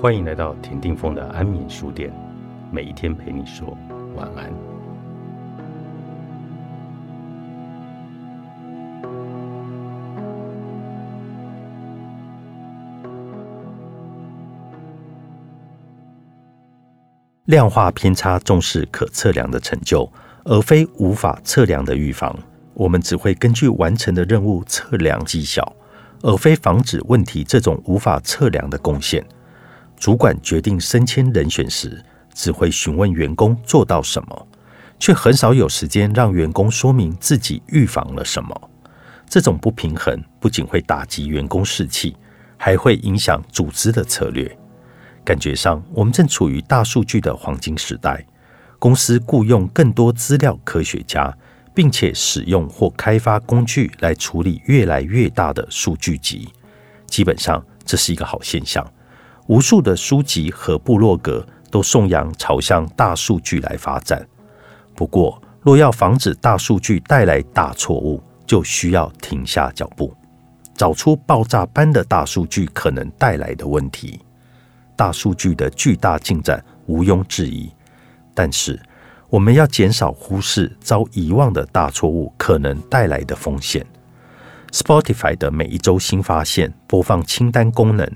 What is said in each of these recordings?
欢迎来到田定峰的安眠书店，每一天陪你说晚安。量化偏差重视可测量的成就，而非无法测量的预防。我们只会根据完成的任务测量绩效，而非防止问题这种无法测量的贡献。主管决定升迁人选时，只会询问员工做到什么，却很少有时间让员工说明自己预防了什么。这种不平衡不仅会打击员工士气，还会影响组织的策略。感觉上，我们正处于大数据的黄金时代。公司雇佣更多资料科学家，并且使用或开发工具来处理越来越大的数据集。基本上，这是一个好现象。无数的书籍和部落格都颂扬朝向大数据来发展。不过，若要防止大数据带来大错误，就需要停下脚步，找出爆炸般的大数据可能带来的问题。大数据的巨大进展毋庸置疑，但是我们要减少忽视遭遗忘的大错误可能带来的风险。Spotify 的每一周新发现播放清单功能。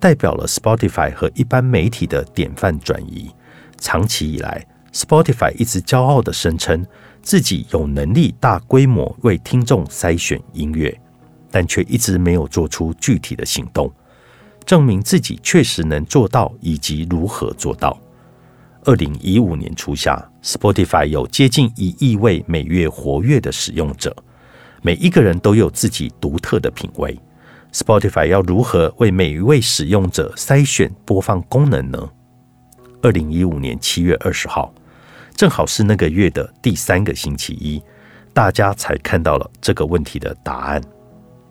代表了 Spotify 和一般媒体的典范转移。长期以来，Spotify 一直骄傲的声称自己有能力大规模为听众筛选音乐，但却一直没有做出具体的行动，证明自己确实能做到以及如何做到。二零一五年初夏，Spotify 有接近一亿位每月活跃的使用者，每一个人都有自己独特的品味。Spotify 要如何为每一位使用者筛选播放功能呢？二零一五年七月二十号，正好是那个月的第三个星期一，大家才看到了这个问题的答案。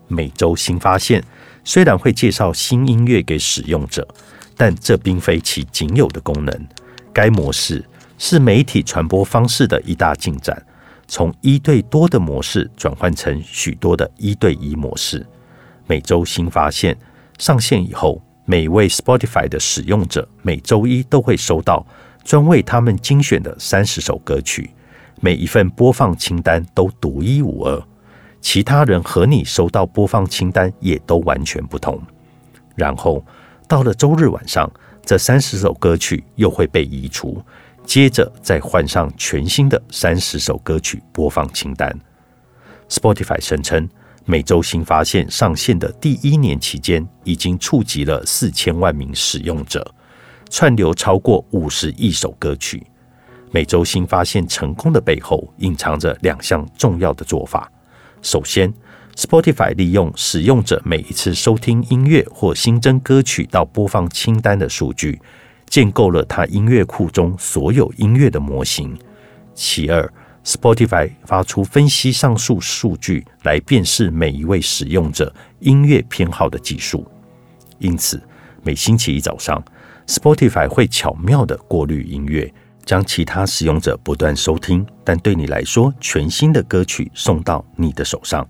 每周新发现虽然会介绍新音乐给使用者，但这并非其仅有的功能。该模式是媒体传播方式的一大进展，从一对多的模式转换成许多的一对一模式。每周新发现上线以后，每位 Spotify 的使用者每周一都会收到专为他们精选的三十首歌曲，每一份播放清单都独一无二，其他人和你收到播放清单也都完全不同。然后到了周日晚上，这三十首歌曲又会被移除，接着再换上全新的三十首歌曲播放清单。Spotify 声称。每周新发现上线的第一年期间，已经触及了四千万名使用者，串流超过五十亿首歌曲。每周新发现成功的背后，隐藏着两项重要的做法。首先，Spotify 利用使用者每一次收听音乐或新增歌曲到播放清单的数据，建构了它音乐库中所有音乐的模型。其二，Spotify 发出分析上述数据来辨识每一位使用者音乐偏好的技术，因此每星期一早上，Spotify 会巧妙的过滤音乐，将其他使用者不断收听但对你来说全新的歌曲送到你的手上，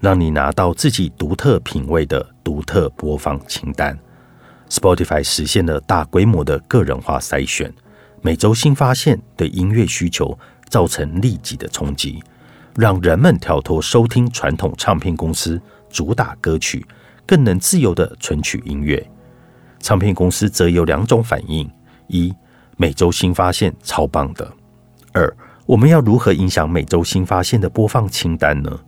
让你拿到自己独特品味的独特播放清单。Spotify 实现了大规模的个人化筛选，每周新发现对音乐需求。造成立即的冲击，让人们跳脱收听传统唱片公司主打歌曲，更能自由的存取音乐。唱片公司则有两种反应：一，每周新发现超棒的；二，我们要如何影响每周新发现的播放清单呢？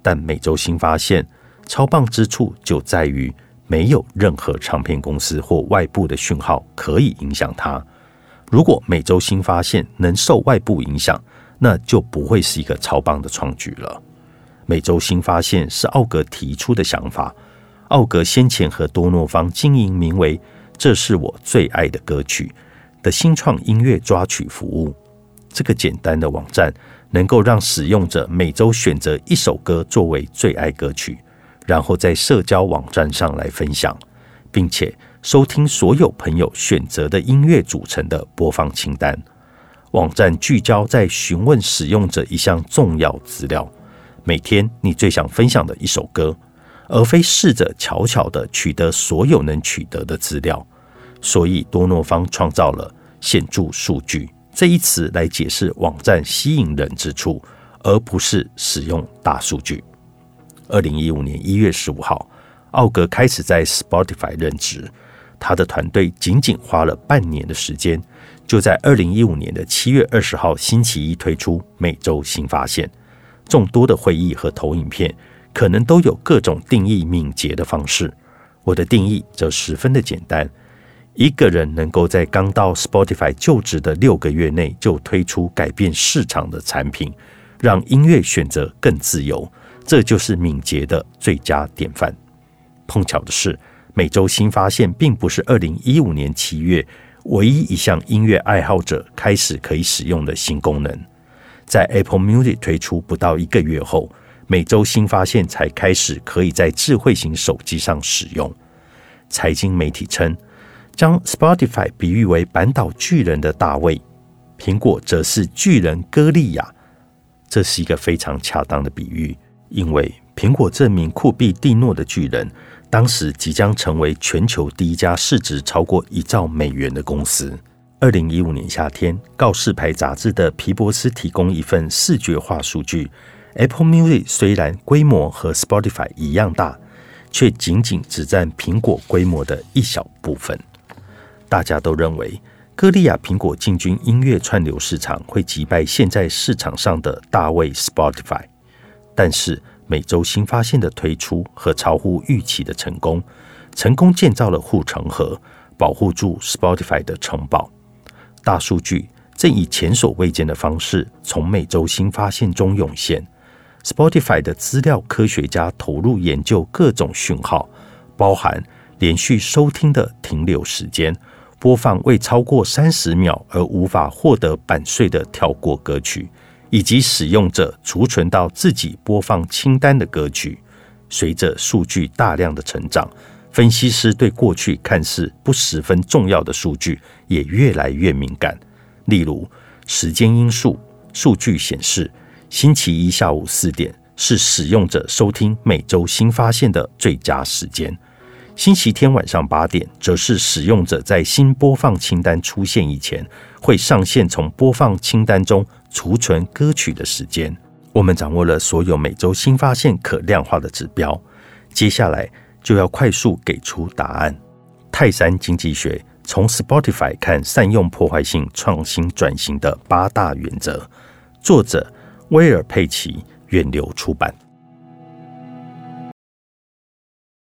但每周新发现超棒之处就在于，没有任何唱片公司或外部的讯号可以影响它。如果每周新发现能受外部影响，那就不会是一个超棒的创举了。每周新发现是奥格提出的想法。奥格先前和多诺方经营名为“这是我最爱的歌曲”的新创音乐抓取服务。这个简单的网站能够让使用者每周选择一首歌作为最爱歌曲，然后在社交网站上来分享，并且。收听所有朋友选择的音乐组成的播放清单。网站聚焦在询问使用者一项重要资料：每天你最想分享的一首歌，而非试着巧巧的取得所有能取得的资料。所以多诺方创造了显著数据这一词来解释网站吸引人之处，而不是使用大数据。二零一五年一月十五号，奥格开始在 Spotify 任职，他的团队仅仅花了半年的时间，就在二零一五年的七月二十号星期一推出每周新发现。众多的会议和投影片可能都有各种定义敏捷的方式，我的定义则十分的简单。一个人能够在刚到 Spotify 就职的六个月内就推出改变市场的产品，让音乐选择更自由，这就是敏捷的最佳典范。碰巧的是，每周新发现并不是二零一五年七月唯一一项音乐爱好者开始可以使用的新功能。在 Apple Music 推出不到一个月后，每周新发现才开始可以在智慧型手机上使用。财经媒体称，将 Spotify 比喻为扳倒巨人的大卫，苹果则是巨人歌利亚。这是一个非常恰当的比喻，因为苹果这名库比蒂诺的巨人，当时即将成为全球第一家市值超过一兆美元的公司。二零一五年夏天，《告示牌》杂志的皮博斯提供一份视觉化数据：Apple Music 虽然规模和 Spotify 一样大，却仅仅只占苹果规模的一小部分。大家都认为，歌利亚苹果进军音乐串流市场会击败现在市场上的大卫 Spotify，但是每周新发现的推出和超乎预期的成功，成功建造了护城河，保护住 Spotify 的城堡。大数据正以前所未见的方式从每周新发现中涌现。Spotify 的资料科学家投入研究各种讯号，包含连续收听的停留时间、播放未超过三十秒而无法获得版税的跳过歌曲，以及使用者储存到自己播放清单的歌曲。随着数据大量的成长。分析师对过去看似不十分重要的数据也越来越敏感，例如时间因素。数据显示，星期一下午四点是使用者收听每周新发现的最佳时间；星期天晚上八点则是使用者在新播放清单出现以前会上线从播放清单中储存歌曲的时间。我们掌握了所有每周新发现可量化的指标，接下来。就要快速给出答案。泰山经济学从 Spotify 看善用破坏性创新转型的八大原则，作者威尔佩奇，远流出版。